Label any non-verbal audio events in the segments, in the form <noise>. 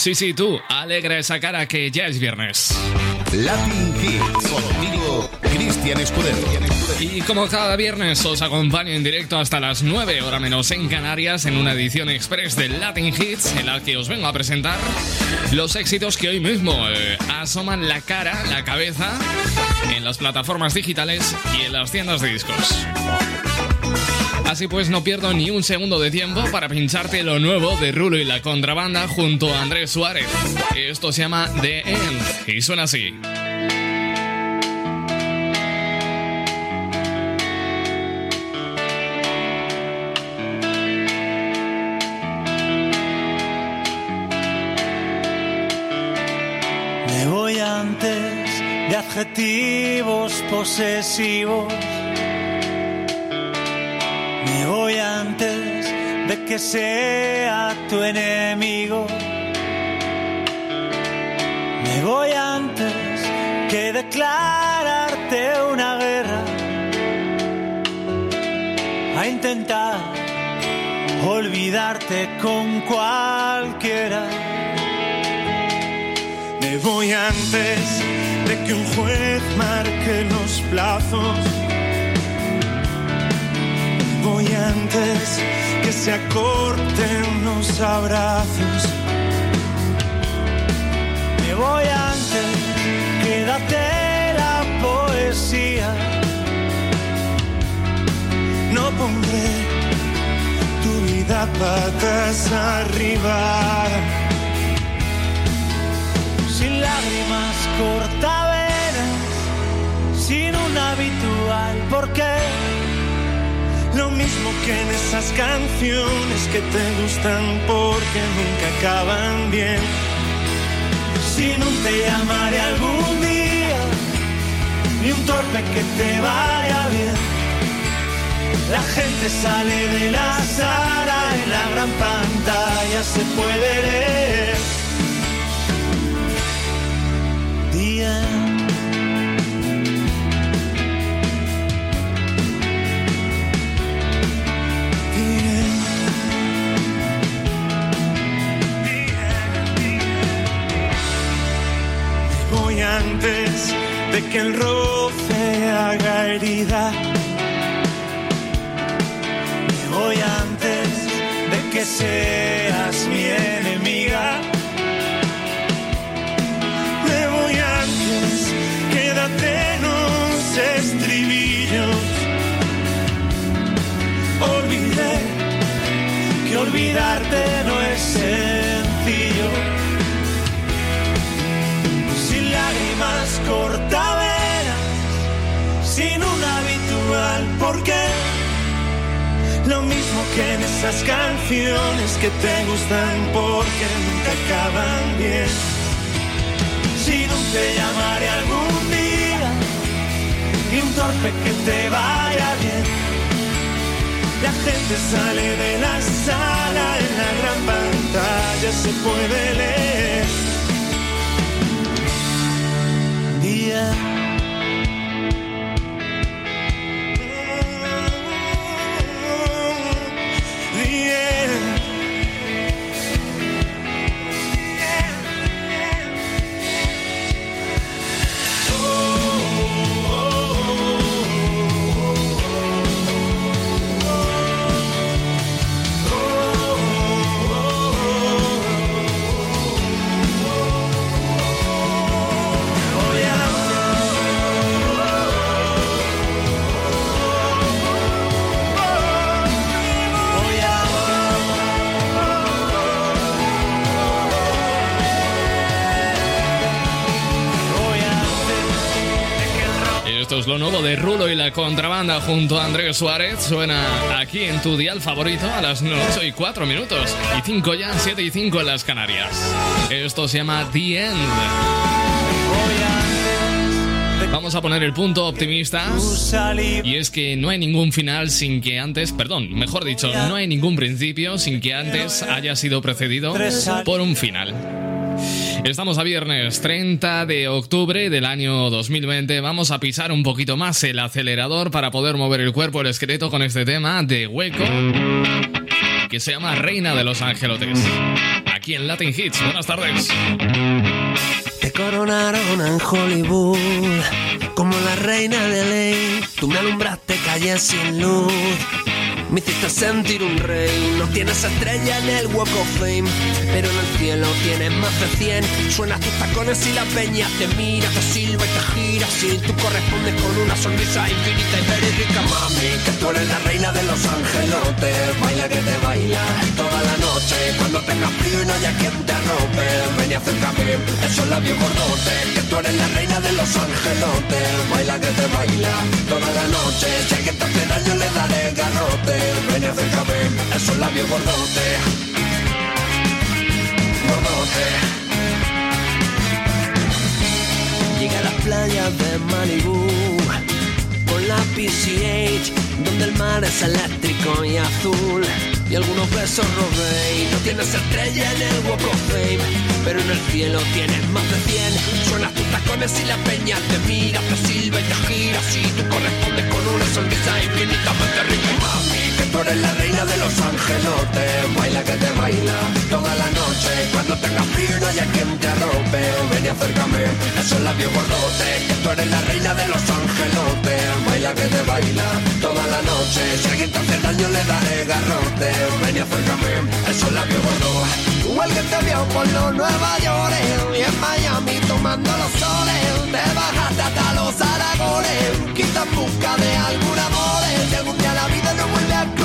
sí, sí, tú, alegra esa cara que ya es viernes. Latin Hits, contigo, Cristian Escudero. Y como cada viernes os acompaño en directo hasta las 9 horas menos en Canarias en una edición express de Latin Hits en la que os vengo a presentar los éxitos que hoy mismo eh, asoman la cara, la cabeza en las plataformas digitales y en las tiendas de discos. Así pues, no pierdo ni un segundo de tiempo para pincharte lo nuevo de Rulo y la contrabanda junto a Andrés Suárez. Esto se llama The End y suena así. Me voy antes de adjetivos posesivos. Me voy antes de que sea tu enemigo. Me voy antes que declararte una guerra. A intentar olvidarte con cualquiera. Me voy antes de que un juez marque los plazos. Voy antes que se acorten los abrazos. Me voy antes, quédate la poesía. No pondré tu vida patas arriba sin lágrimas cortavenas, sin un habitual porqué. Lo mismo que en esas canciones que te gustan porque nunca acaban bien. Si no te llamaré algún día, ni un torpe que te vaya bien. La gente sale de la sala, en la gran pantalla se puede leer. Que el roce haga herida. Me voy antes de que seas mi enemiga. Me voy antes, quédate en los estribillos. Olvidé que olvidarte no es sencillo. Sin lágrimas cortavenas, porqué. Lo mismo que en esas canciones que te gustan porque nunca acaban bien si no te llamaré algún día y un torpe que te vaya bien. La gente sale de la sala, en la gran pantalla se puede leer. Día. Lo nuevo de Rulo y la contrabanda junto a Andrés Suárez. Suena aquí en tu dial favorito a las 8 y 4 minutos. Y 5 ya, 7 y 5 en las Canarias. Esto se llama The End. Vamos a poner el punto optimista. Y es que no hay ningún final sin que antes, perdón, mejor dicho, no hay ningún principio sin que antes haya sido precedido por un final. Estamos a viernes 30 de octubre del año 2020. Vamos a pisar un poquito más el acelerador para poder mover el cuerpo, el esqueleto con este tema de hueco que se llama Reina de los Angelotes. Aquí en Latin Hits. Buenas tardes. Te coronaron en Hollywood como la reina de ley. Tú me alumbraste calle sin luz me hiciste sentir un rey. No tienes estrella en el Walk of Fame, pero en el cielo tienes más de 100. Suenas tus tacones y la peña te mira, te silba y te gira. Si tú correspondes con una sonrisa infinita y verídica, mami, que tú eres la reina de los angelotes. Baila que te baila toda la noche. Cuando tengas frío y no haya quien te arrope, ven y acércame esos labios gordotes. Que tú eres la reina de los angelotes. Baila que te baila toda la noche. Si alguien te hace daño, le daré garrote ven y acércame, esos labios gordote, gordote. Llega a las playas de Malibu, con la PCH, donde el mar es eléctrico y azul y algunos besos robé. No tienes estrella en el Walk of Fame, pero en el cielo tienes más de 100. Suenas tus tacones y la peña te mira, te silba y te gira. Si tú correspondes con una sonrisa infinitamente rica, mami, tú eres la reina de los angelotes. Baila que te baila toda la noche. Cuando tengas frío no haya quien te arrope. Ven y acércame, esos labios gordotes. Que tú eres la reina de los angelotes. Baila que te baila toda la noche. Si alguien te hace daño le daré garrote ven y acércame, esos labios gordos. Igual que te vio por los Nueva York y en Miami tomando los soles. Te bajaste hasta los Aragones, quizás busca de algún amor. Si algún día la vida no vuelve a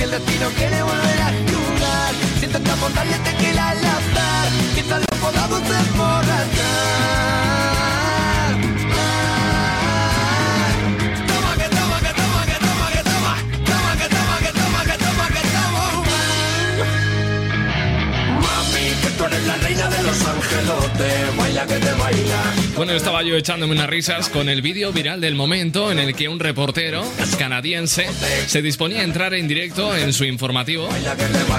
si el destino quiere volver a jugar, si intentamos darle tequila al azar, quizás lo podamos emborrachar. la reina de los angelotes, baila que te baila. Bueno, estaba yo echándome unas risas con el vídeo viral del momento en el que un reportero canadiense se disponía a entrar en directo en su informativo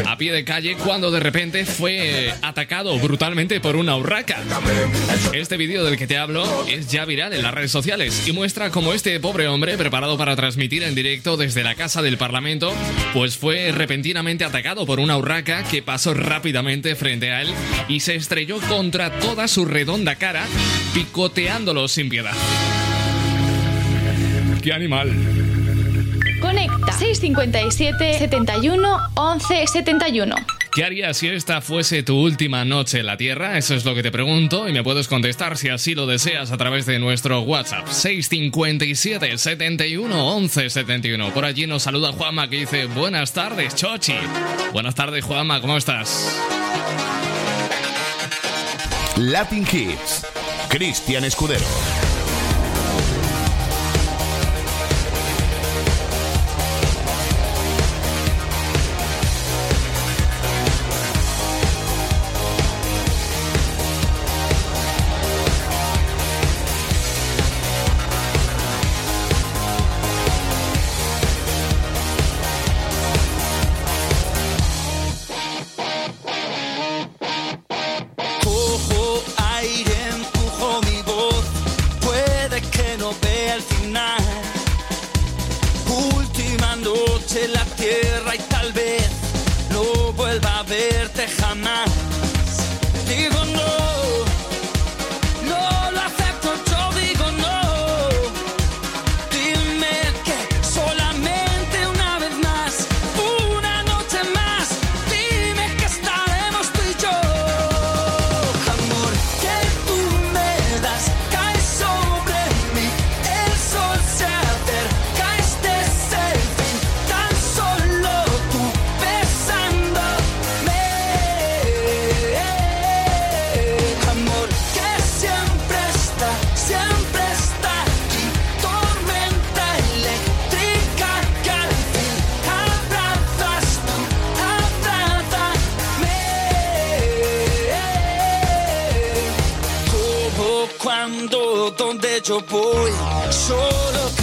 a pie de calle cuando de repente fue atacado brutalmente por una urraca. Este vídeo del que te hablo es ya viral en las redes sociales y muestra cómo este pobre hombre, preparado para transmitir en directo desde la casa del Parlamento, pues fue repentinamente atacado por una urraca que pasó rápidamente frente a él y se estrelló contra toda su redonda cara, picoteándolo sin piedad. ¡Qué animal! Conecta 657 71 11 71. ¿Qué harías si esta fuese tu última noche en la Tierra? Eso es lo que te pregunto y me puedes contestar si así lo deseas a través de nuestro WhatsApp 657 71 11 71. Por allí nos saluda Juanma que dice buenas tardes, Chochi. Buenas tardes, Juanma, ¿cómo estás? Latin Hits. Cristian Escudero. Donde yo voy. Solo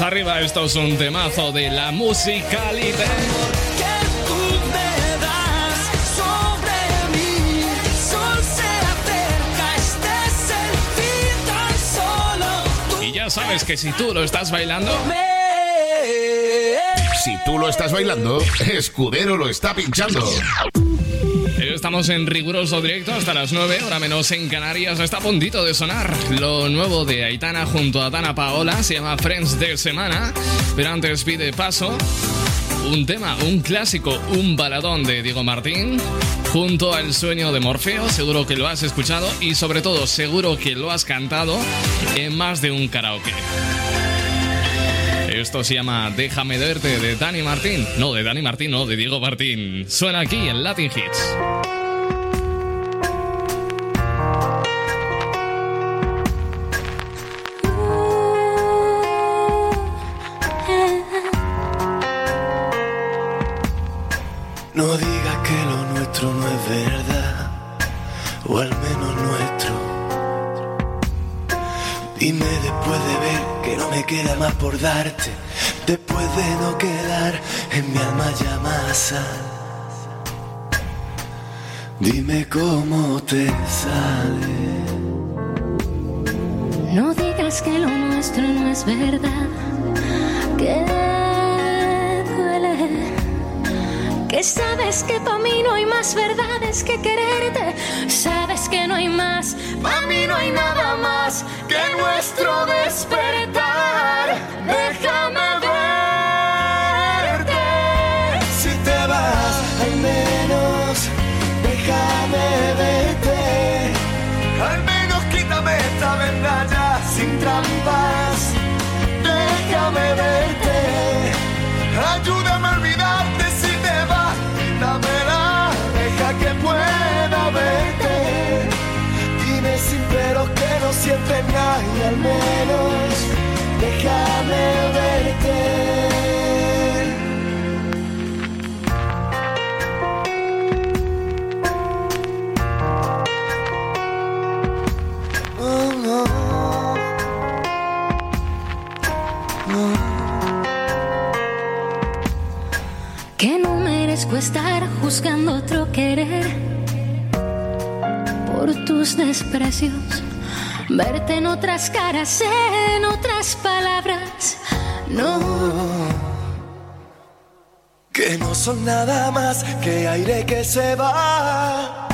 arriba, esto es un temazo de la musicalidad. Y ya sabes que si tú lo estás bailando... Si tú lo estás bailando, Escudero lo está pinchando. Estamos en riguroso directo hasta las 9, hora menos en Canarias. Está a puntito de sonar lo nuevo de Aitana junto a Dana Paola. Se llama Friends de Semana. Pero antes pide paso un tema, un clásico, un baladón de Diego Martín junto al sueño de Morfeo. Seguro que lo has escuchado y sobre todo seguro que lo has cantado en más de un karaoke. Esto se llama Déjame verte de Dani Martín. No, de Dani Martín, no, de Diego Martín. Suena aquí en Latin Hits. No digas que lo nuestro no es verdad, o al menos nuestro. Dime después de ver que no me queda más por darte, después de no quedar en mi alma ya Dime cómo te sale. No digas que lo nuestro no es verdad, que sabes que para mí no hay más verdades que quererte, sabes que no hay más, para mí no hay nada más que nuestro despertar. Déjame al menos déjame verte. estar juzgando otro querer por tus desprecios, verte en otras caras, en otras palabras. No, que no son nada más que aire que se va.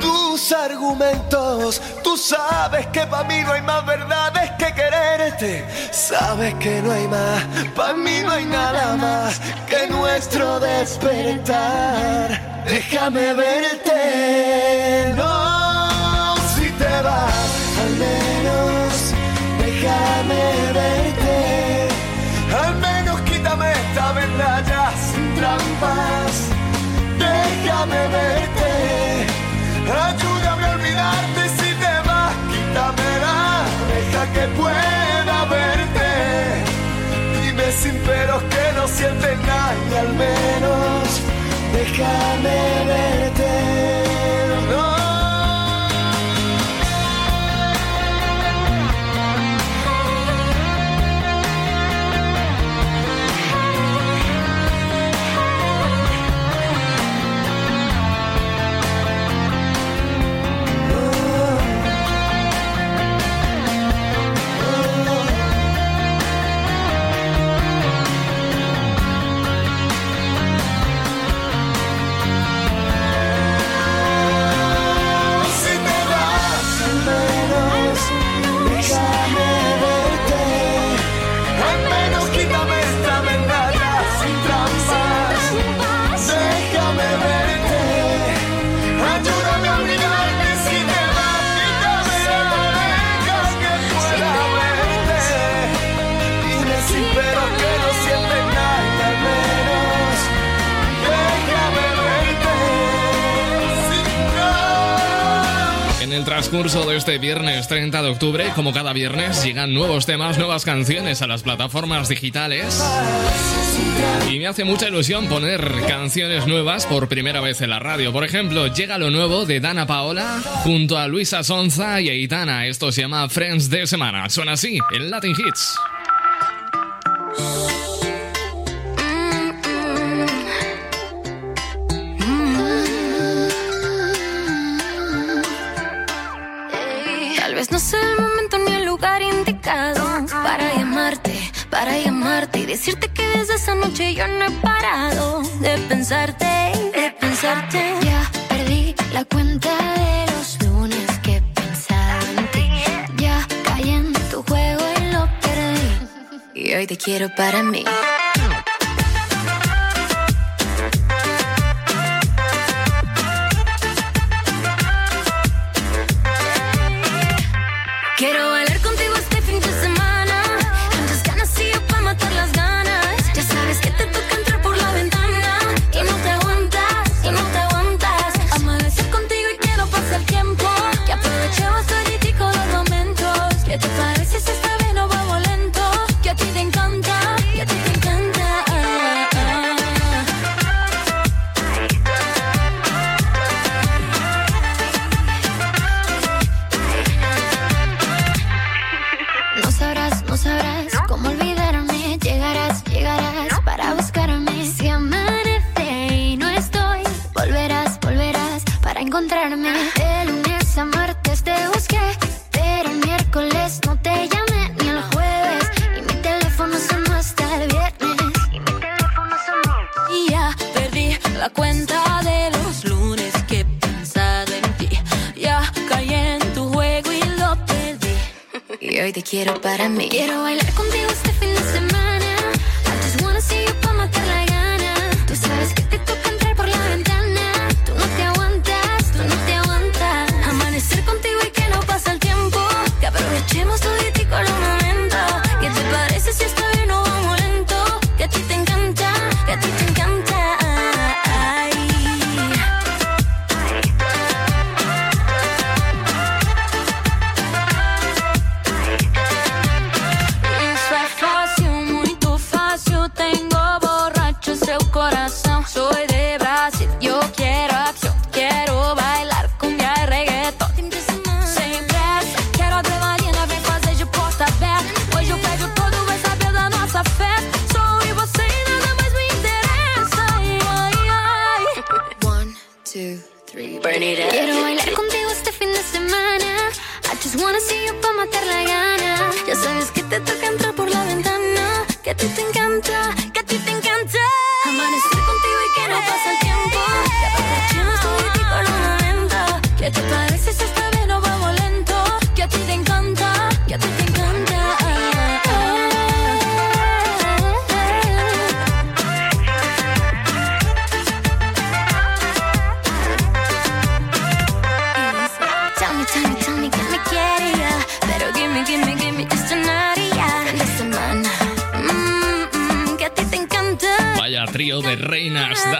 Tus argumentos, tú sabes que para mí no hay más verdades que quererte. Sabes que no hay más, para mí no hay nada más que nuestro despertar. Déjame verte, al menos déjame verte. Al menos quítame esta verdad ya sin trampas. Déjame verte. Ayúdame a olvidarte si te vas, quítamela. Deja que pueda verte. Dime sin peros que no sientes nada y al menos déjame verte. Transcurso de este viernes 30 de octubre, como cada viernes, llegan nuevos temas, nuevas canciones a las plataformas digitales. Y me hace mucha ilusión poner canciones nuevas por primera vez en la radio. Por ejemplo, llega lo nuevo de Dana Paola junto a Luisa Sonza y Aitana. Esto se llama Friends de Semana. Suena así, en Latin Hits. Y decirte que desde esa noche yo no he parado de pensarte, de pensarte. Ya perdí la cuenta de los lunes que he pensado en ti. Ya caí en tu juego y lo perdí. Y hoy te quiero para mí. Para mí.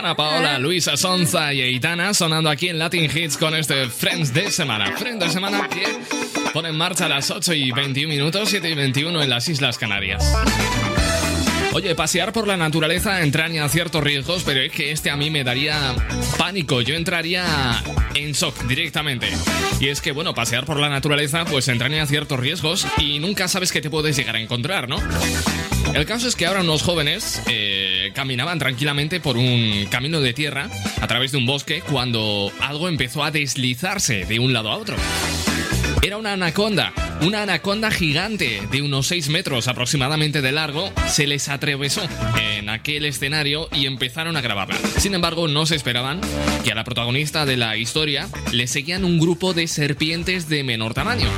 Dana Paola, Luisa Sonza y Aitana, sonando aquí en Latin Hits con este Friends de semana. Friends de semana que pone en marcha a las 8 y 21 minutos, 7 y 21 en las Islas Canarias. Oye, pasear por la naturaleza entraña ciertos riesgos, pero es que este a mí me daría pánico. Yo entraría en shock directamente. Y es que, bueno, pasear por la naturaleza pues entraña ciertos riesgos y nunca sabes qué te puedes llegar a encontrar, ¿no? El caso es que ahora unos jóvenes eh, caminaban tranquilamente por un camino de tierra a través de un bosque cuando algo empezó a deslizarse de un lado a otro. Era una anaconda, una anaconda gigante de unos 6 metros aproximadamente de largo, se les atravesó en aquel escenario y empezaron a grabarla. Sin embargo, no se esperaban que a la protagonista de la historia le seguían un grupo de serpientes de menor tamaño.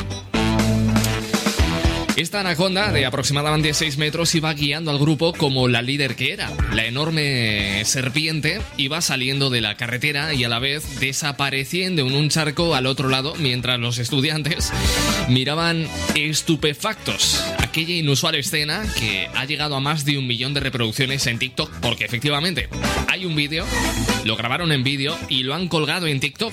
Esta anaconda de aproximadamente 6 metros iba guiando al grupo como la líder que era. La enorme serpiente iba saliendo de la carretera y a la vez desapareciendo en un charco al otro lado mientras los estudiantes miraban estupefactos aquella inusual escena que ha llegado a más de un millón de reproducciones en TikTok porque efectivamente hay un vídeo, lo grabaron en vídeo y lo han colgado en TikTok.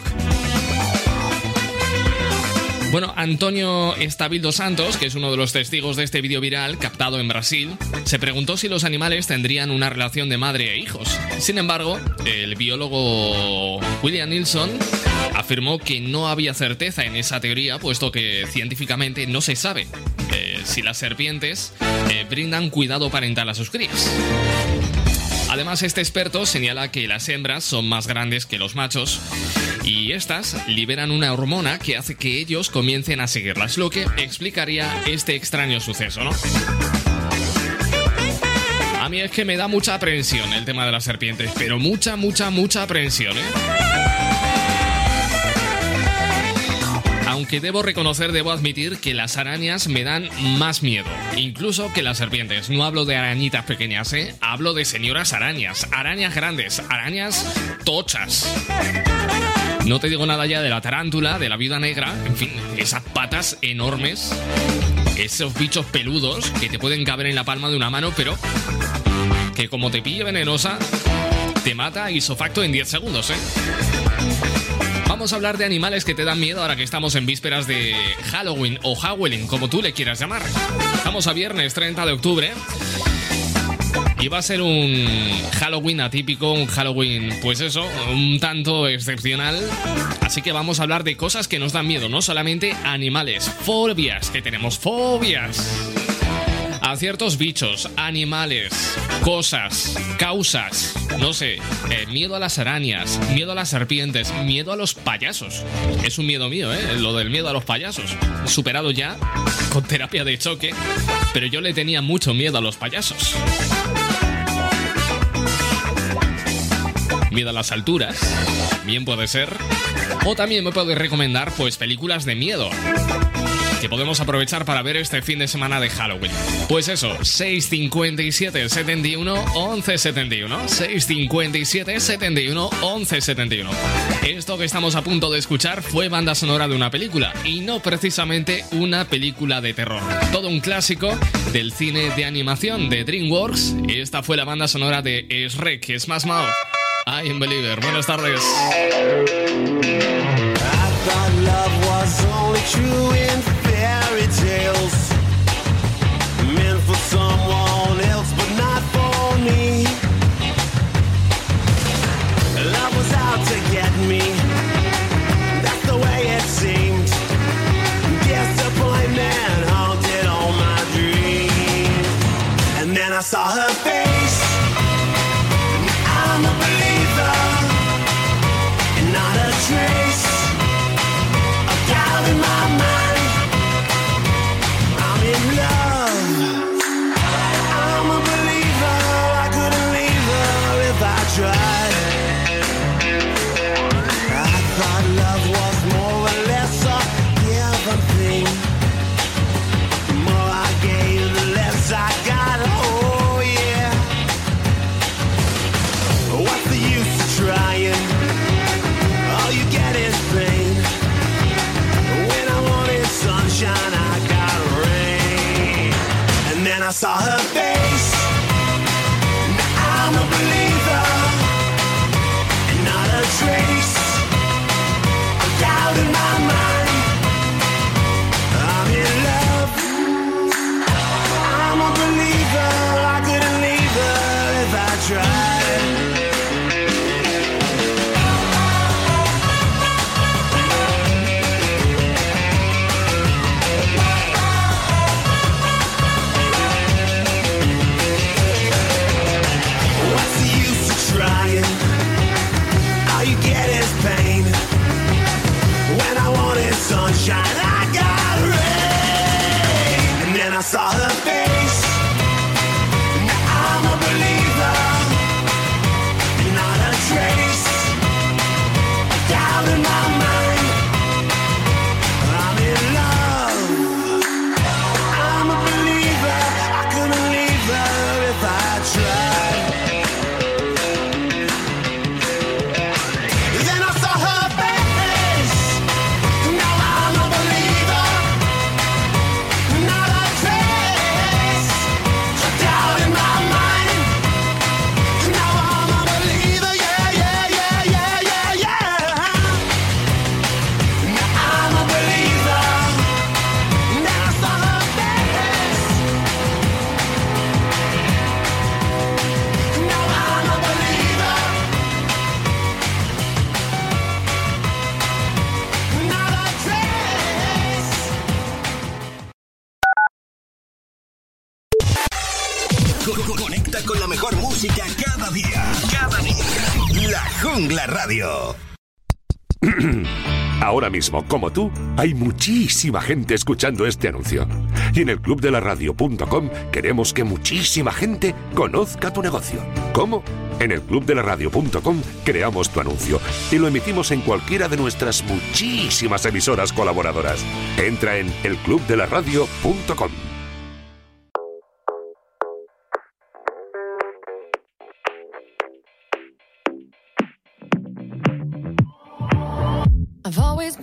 Bueno, Antonio Estabildo Santos, que es uno de los testigos de este vídeo viral captado en Brasil, se preguntó si los animales tendrían una relación de madre e hijos. Sin embargo, el biólogo William Nilsson afirmó que no había certeza en esa teoría, puesto que científicamente no se sabe eh, si las serpientes eh, brindan cuidado parental a sus crías. Además, este experto señala que las hembras son más grandes que los machos y estas liberan una hormona que hace que ellos comiencen a seguirlas, lo que explicaría este extraño suceso, ¿no? A mí es que me da mucha aprensión el tema de las serpientes, pero mucha, mucha, mucha aprensión, ¿eh? aunque debo reconocer, debo admitir que las arañas me dan más miedo, incluso que las serpientes. No hablo de arañitas pequeñas, ¿eh? Hablo de señoras arañas, arañas grandes, arañas tochas. No te digo nada ya de la tarántula, de la vida negra, en fin, esas patas enormes, esos bichos peludos que te pueden caber en la palma de una mano, pero que como te pille venenosa, te mata isofacto en 10 segundos, ¿eh? Vamos a hablar de animales que te dan miedo ahora que estamos en vísperas de Halloween o Halloween, como tú le quieras llamar. Estamos a viernes 30 de octubre. Y va a ser un Halloween atípico, un Halloween, pues eso, un tanto excepcional. Así que vamos a hablar de cosas que nos dan miedo, no solamente animales, fobias, que tenemos fobias a ciertos bichos, animales, cosas, causas, no sé, eh, miedo a las arañas, miedo a las serpientes, miedo a los payasos. Es un miedo mío, ¿eh? Lo del miedo a los payasos. Superado ya con terapia de choque, pero yo le tenía mucho miedo a los payasos. Miedo a las alturas, bien puede ser. O también me puede recomendar, pues, películas de miedo que podemos aprovechar para ver este fin de semana de Halloween. Pues eso, 657 71 11 71. 657 71 11 71. Esto que estamos a punto de escuchar fue banda sonora de una película y no precisamente una película de terror. Todo un clásico del cine de animación de DreamWorks. Esta fue la banda sonora de Shrek, Smash Mouth. I am Believer. Buenas tardes. Radio. <clears throat> Ahora mismo, como tú, hay muchísima gente escuchando este anuncio. Y en el clubdelaradio.com queremos que muchísima gente conozca tu negocio. ¿Cómo? En el clubdelaradio.com creamos tu anuncio y lo emitimos en cualquiera de nuestras muchísimas emisoras colaboradoras. Entra en elclubdelaradio.com.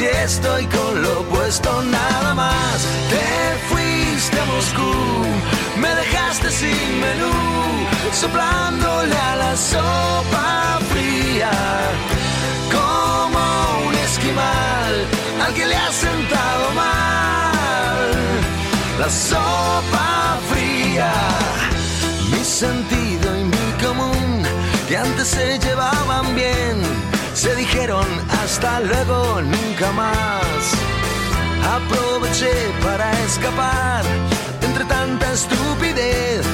Año bisiesto y con lo puesto nada más. Te fuiste a Moscú, me dejaste sin menú, soplándole a la sopa fría. Como un esquimal al que le ha sentado mal la sopa fría. Mi sentido y mi común, que antes se llevaban bien, se dijeron hasta luego, nunca más. Aproveché para escapar entre tanta estupidez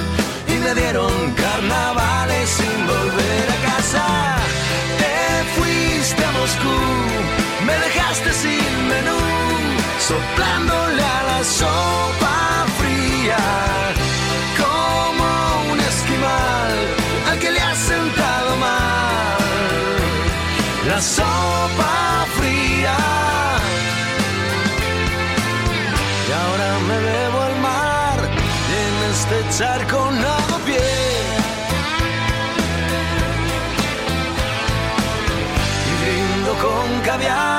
y me dieron carnavales sin volver a casa. Te fuiste a Moscú, me dejaste sin menú, soplándole a la sopa fría, la sopa fría. Y ahora me bebo al mar y en este charco nado. Y brindo con caviar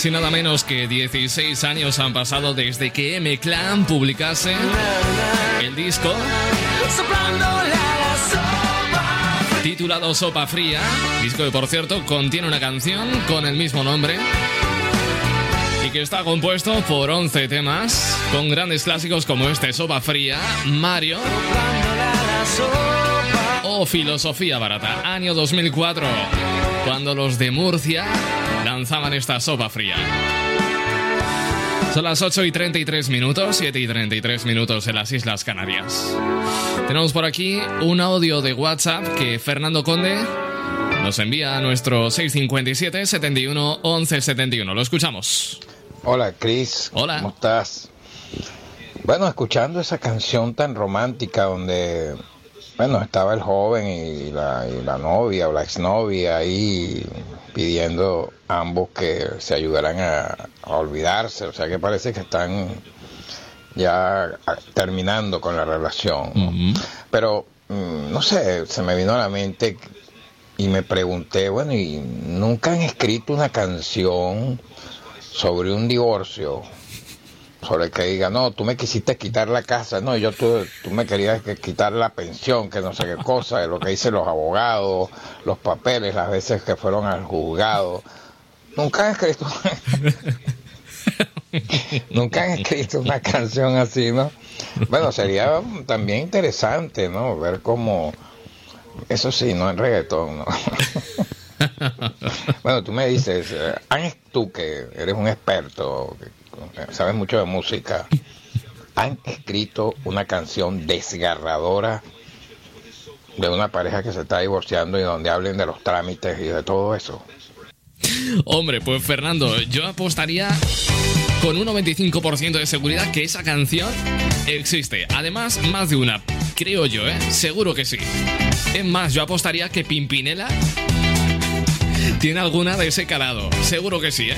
más y nada menos que 16 años han pasado desde que M-Clan publicase el disco titulado Sopa Fría, disco que por cierto contiene una canción con el mismo nombre y que está compuesto por 11 temas con grandes clásicos como este Sopa Fría, Mario o Filosofía Barata, año 2004, cuando los de Murcia lanzaban esta sopa fría. Son las 8 y 33 minutos, 7 y 33 minutos en las Islas Canarias. Tenemos por aquí un audio de WhatsApp que Fernando Conde nos envía a nuestro 657 71 11 71. Lo escuchamos. Hola, Chris. Hola. ¿Cómo estás? Bueno, escuchando esa canción tan romántica donde, bueno, estaba el joven y la, y la novia o la exnovia ahí pidiendo a ambos que se ayudaran a, a olvidarse, o sea que parece que están ya ah, terminando con la relación. ¿no? Pero, mm, no sé, se me vino a la mente y me pregunté, bueno, ¿y nunca han escrito una canción sobre un divorcio? Sobre que diga, no, tú me quisiste quitar la casa, no, yo tú, tú me querías que quitar la pensión, que no sé qué cosa, de lo que dicen los abogados, los papeles, las veces que fueron al juzgado. Nunca han escrito <laughs> Nunca han escrito una canción así, ¿no? Bueno, sería también interesante, ¿no? Ver cómo... Eso sí, no en reggaetón, ¿no? <laughs> bueno, tú me dices, eh, ¿han- tú que eres un experto, sabes mucho de música, ¿han escrito una canción desgarradora de una pareja que se está divorciando y donde hablen de los trámites y de todo eso? Hombre, pues Fernando, yo apostaría con un 95% de seguridad que esa canción existe. Además, más de una, creo yo, ¿eh? Seguro que sí. Es más, yo apostaría que Pimpinela tiene alguna de ese calado. Seguro que sí, ¿eh?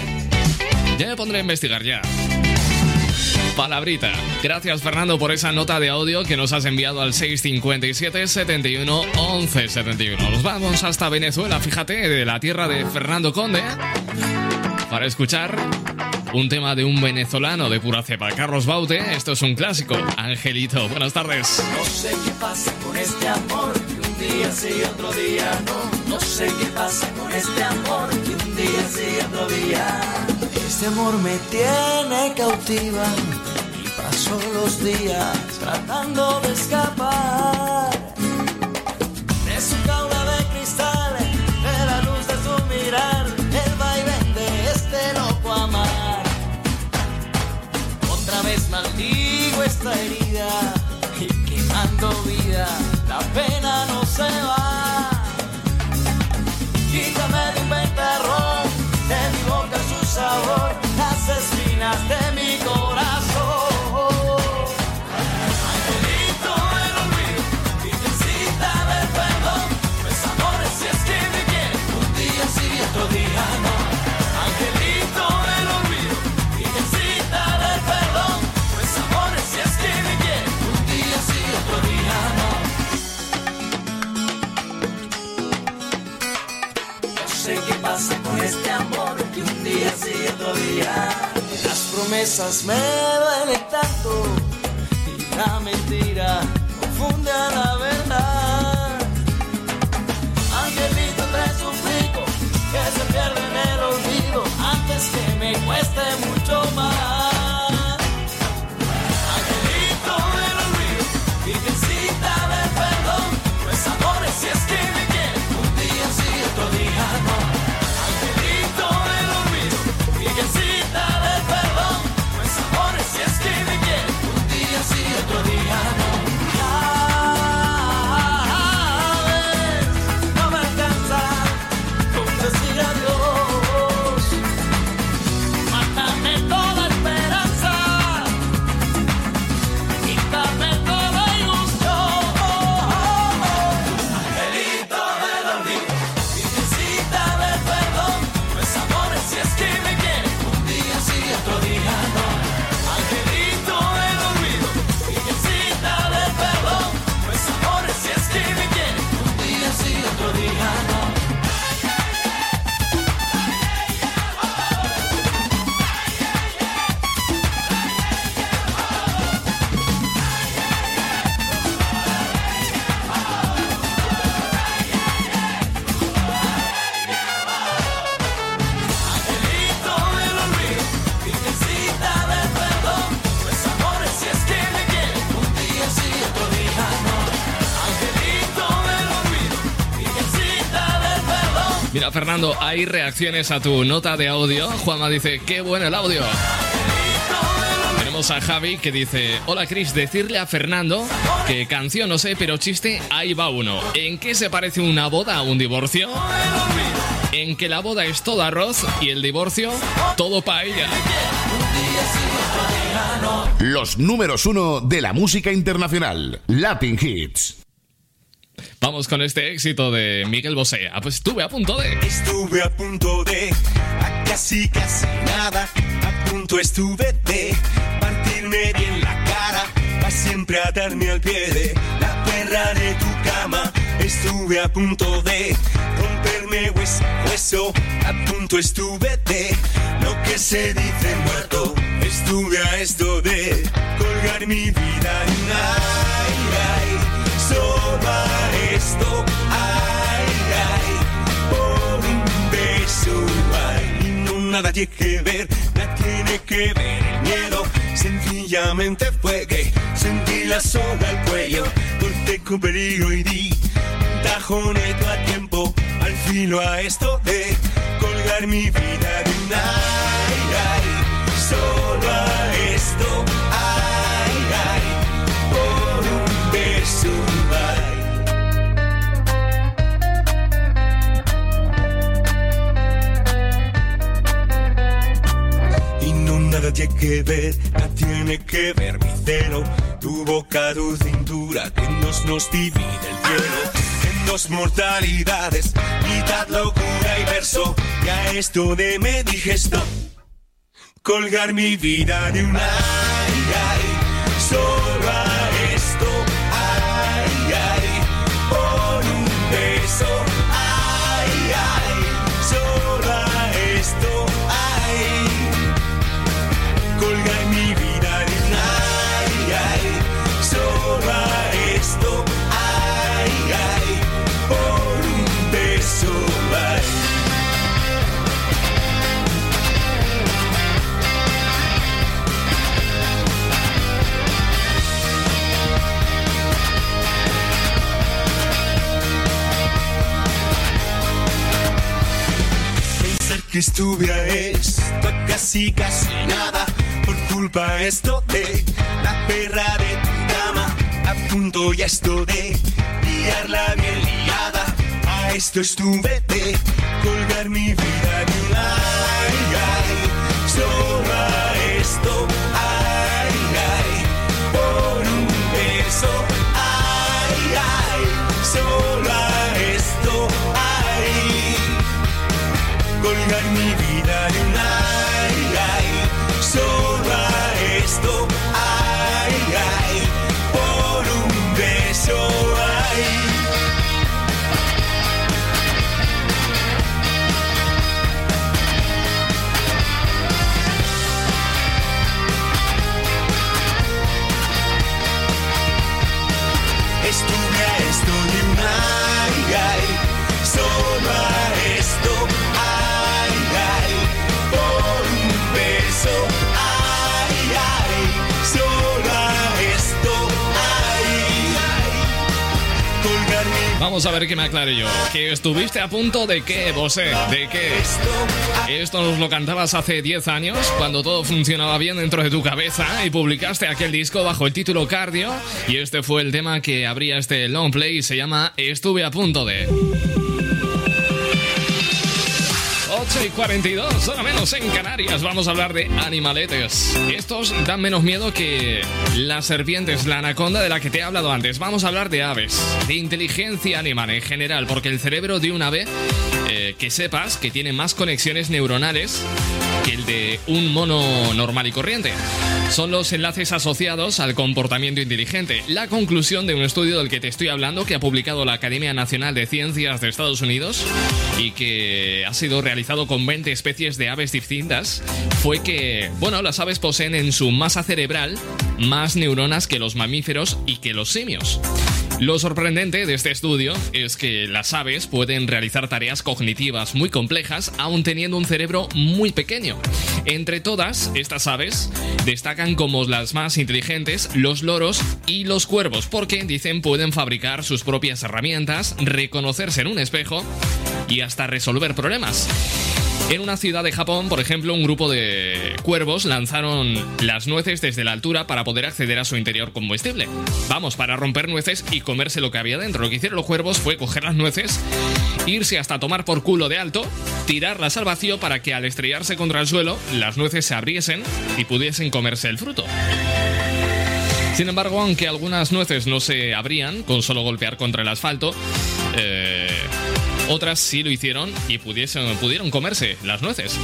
Ya me pondré a investigar ya. Palabrita. Gracias Fernando por esa nota de audio que nos has enviado al 657 71 11 71. Nos vamos hasta Venezuela, fíjate, de la tierra de Fernando Conde, para escuchar un tema de un venezolano de pura cepa, Carlos Baute. Esto es un clásico. Angelito, buenas tardes. No sé qué pasa con este amor, que un día sí, otro día no. No sé qué pasa con este amor, que un día sí, otro día. Este amor me tiene cautiva y paso los días tratando de escapar de su jaula de cristal, de la luz de su mirar, el vaivén de este loco amar. Otra vez maldigo esta herida y quemando vida, las espinas de mi promesas me duelen tanto y la mentira confunde a la verdad. Angelito, te suplico que se pierda en el olvido antes que me cueste mucho más. Hay reacciones a tu nota de audio. Juanma dice, qué bueno el audio. Tenemos a Javi que dice, hola Chris, decirle a Fernando que canción no sé, pero chiste, ahí va uno. ¿En qué se parece una boda a un divorcio? En que la boda es todo arroz y el divorcio todo paella. Los números uno de la música internacional, Latin Hits. Vamos con este éxito de Miguel Bosé. Ah, pues estuve a punto de... Estuve a punto de, a casi casi nada, a punto estuve de partirme bien la cara, para siempre atarme al pie de la perra de tu cama. Estuve a punto de romperme hueso, hueso, a punto estuve de lo que se dice muerto. Estuve a esto de colgar mi vida ay, ay, solo a esto, ay, ay, por un beso, ay, no nada tiene que ver, nada tiene que ver el miedo, sencillamente fue que sentí la soga al cuello, corté con peligro y di un tajoneto a tiempo, al filo a esto de colgar mi vida de un ay, ay, solo a esto, nada tiene que ver, nada tiene que ver mi celo, tu boca, tu cintura, que nos nos divide el cielo. En dos mortalidades, mitad locura y verso, y a esto de me dije stop, colgar mi vida de un que estuve a esto, a casi casi nada, por culpa esto de la perra de tu cama, a punto ya esto de liarla bien liada, a esto estuve de colgar mi vida de un ay, ay, solo a esto, colgar mi vida de un Vamos a ver que me aclare yo. Que estuviste a punto de qué, Bosé, de qué. Esto nos lo cantabas hace 10 años, cuando todo funcionaba bien dentro de tu cabeza y publicaste aquel disco bajo el título Cardio. Y este fue el tema que abría este long play y se llama Estuve a punto de. 8 y 42, hora menos en Canarias. Vamos a hablar de animaletes. Estos dan menos miedo que las serpientes, la anaconda de la que te he hablado antes. Vamos a hablar de aves, de inteligencia animal en general, porque el cerebro de un ave, eh, que sepas que tiene más conexiones neuronales que el de un mono normal y corriente. Son los enlaces asociados al comportamiento inteligente. La conclusión de un estudio del que te estoy hablando que ha publicado la Academia Nacional de Ciencias de Estados Unidos y que ha sido realizado con 20 especies de aves distintas fue que, bueno, las aves poseen en su masa cerebral más neuronas que los mamíferos y que los simios. Lo sorprendente de este estudio es que las aves pueden realizar tareas cognitivas muy complejas aún teniendo un cerebro muy pequeño. Entre todas estas aves destacan como las más inteligentes los loros y los cuervos porque dicen pueden fabricar sus propias herramientas, reconocerse en un espejo y hasta resolver problemas. En una ciudad de Japón, por ejemplo, un grupo de cuervos lanzaron las nueces desde la altura para poder acceder a su interior combustible. Vamos, para romper nueces y comerse lo que había dentro. Lo que hicieron los cuervos fue coger las nueces, irse hasta tomar por culo de alto, tirarlas al vacío para que al estrellarse contra el suelo, las nueces se abriesen y pudiesen comerse el fruto. Sin embargo, aunque algunas nueces no se abrían con solo golpear contra el asfalto, eh, otras sí lo hicieron y pudiesen, pudieron comerse las nueces.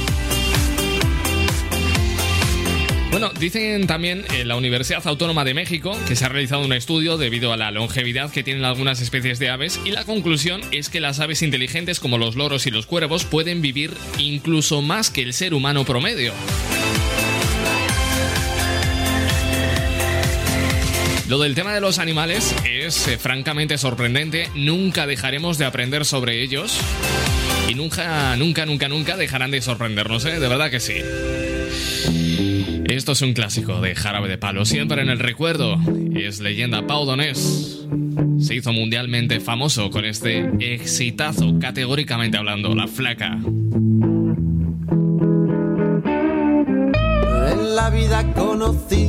Bueno, dicen también en la Universidad Autónoma de México que se ha realizado un estudio debido a la longevidad que tienen algunas especies de aves y la conclusión es que las aves inteligentes como los loros y los cuervos pueden vivir incluso más que el ser humano promedio. Lo del tema de los animales es eh, francamente sorprendente. Nunca dejaremos de aprender sobre ellos. Y nunca, nunca, nunca, nunca dejarán de sorprendernos, ¿eh? De verdad que sí. Esto es un clásico de Jarabe de Palo, siempre en el recuerdo. Es leyenda Pau Donés. Se hizo mundialmente famoso con este exitazo, categóricamente hablando, La Flaca. En la vida conocí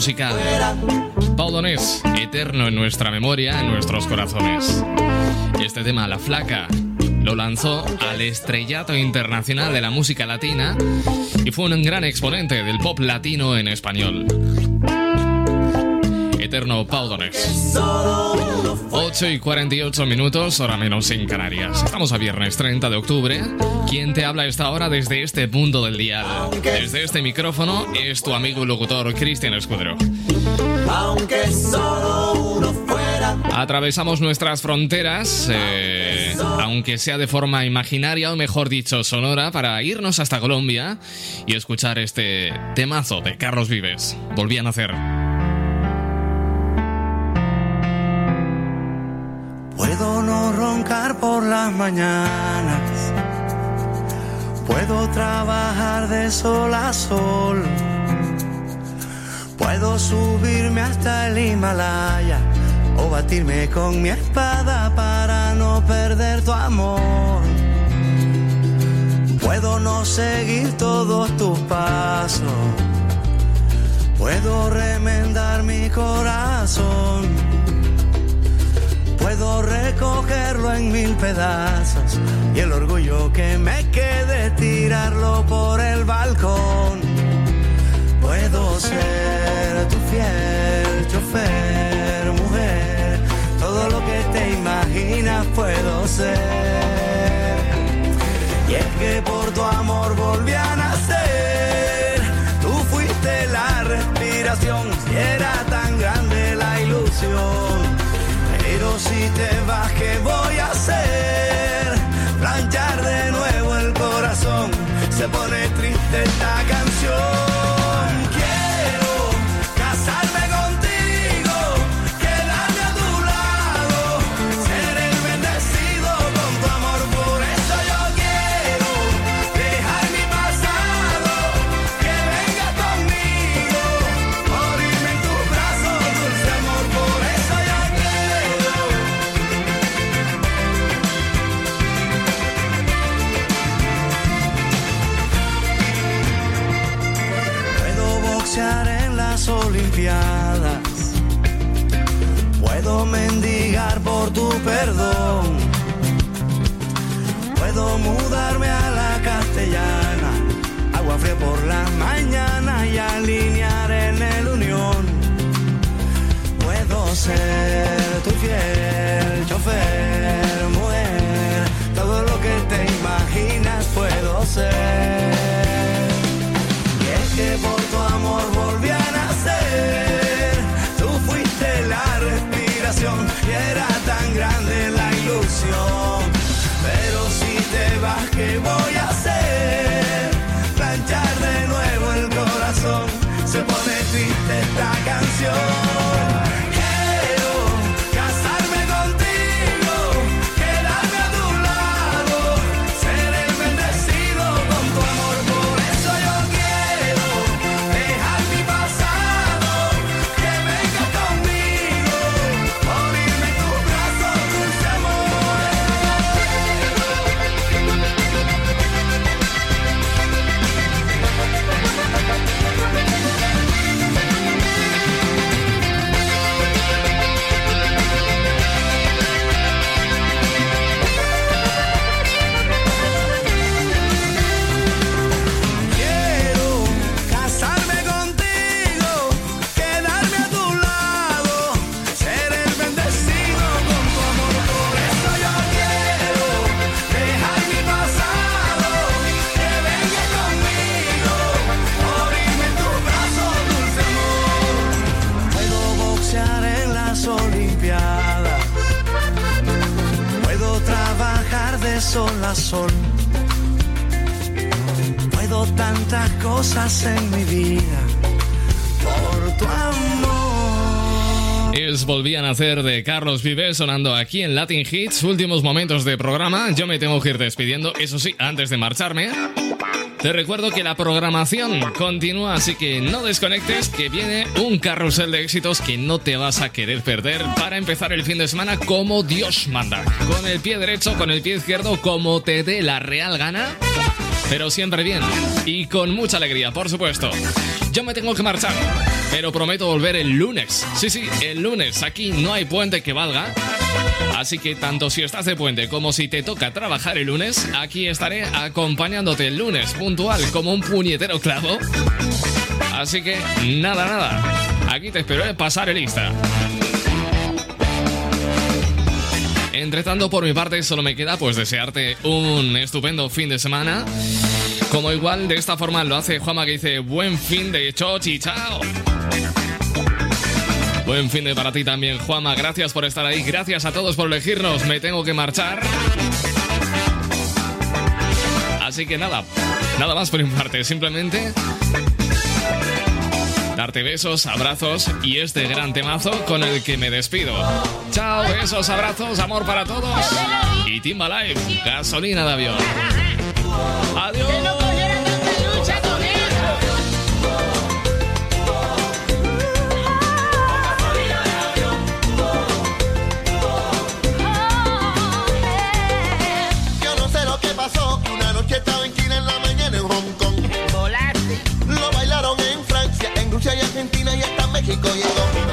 musical. Eterno en nuestra memoria, en nuestros corazones. Este tema, La Flaca, lo lanzó al estrellato internacional de la música latina y fue un gran exponente del pop latino en español. Eterno Paudones. 8 y 48 minutos, hora menos en Canarias. Estamos a viernes 30 de octubre. Quien te habla a esta hora desde este punto del día, desde este micrófono, es tu amigo y locutor Cristian Escudero. Aunque solo uno fuera. Atravesamos nuestras fronteras, eh, aunque sea de forma imaginaria o mejor dicho sonora, para irnos hasta Colombia y escuchar este temazo de Carlos Vives. Volví a nacer. Las mañanas. Puedo trabajar de sol a sol. Puedo subirme hasta el Himalaya o batirme con mi espada para no perder tu amor. Puedo no seguir todos tus pasos. Puedo remendar mi corazón. Puedo recogerlo en mil pedazos y el orgullo que me quede tirarlo por el balcón. Puedo ser tu fiel chofer, mujer, todo lo que te imaginas puedo ser. Y es que por tu amor volví a nacer, tú fuiste la respiración, y era tan grande la ilusión. Si te vas, ¿qué voy a hacer? Planchar de nuevo el corazón, se pone triste esta perdón. Puedo mudarme a la castellana. Agua fría por la mañana y alinear en el unión. Puedo ser Carlos sonando aquí en Latin Hits. Últimos momentos de programa. Yo me tengo que ir despidiendo, eso sí, antes de marcharme. Te recuerdo que la programación continúa, así que no desconectes, que viene un carrusel de éxitos que no te vas a querer perder para empezar el fin de semana como Dios manda. Con el pie derecho, con el pie izquierdo, como te dé la real gana. Pero siempre bien y con mucha alegría, por supuesto. Yo me tengo que marchar, pero prometo volver el lunes. Sí, sí, el lunes. Aquí no hay puente que valga. Así que tanto si estás de puente como si te toca trabajar el lunes, aquí estaré acompañándote el lunes puntual como un puñetero clavo. Así que nada, nada. Aquí te espero, ¿eh? pasar lista. Entre tanto, por mi parte, solo me queda pues desearte un estupendo fin de semana. Como igual de esta forma lo hace Juanma que dice buen fin de chochi, chao. Buen fin de para ti también, Juanma. Gracias por estar ahí. Gracias a todos por elegirnos. Me tengo que marchar. Así que nada, nada más por mi. Simplemente darte besos, abrazos y este gran temazo con el que me despido. Chao, besos, abrazos, amor para todos. Y Timba Live, gasolina de avión. Adiós. México y en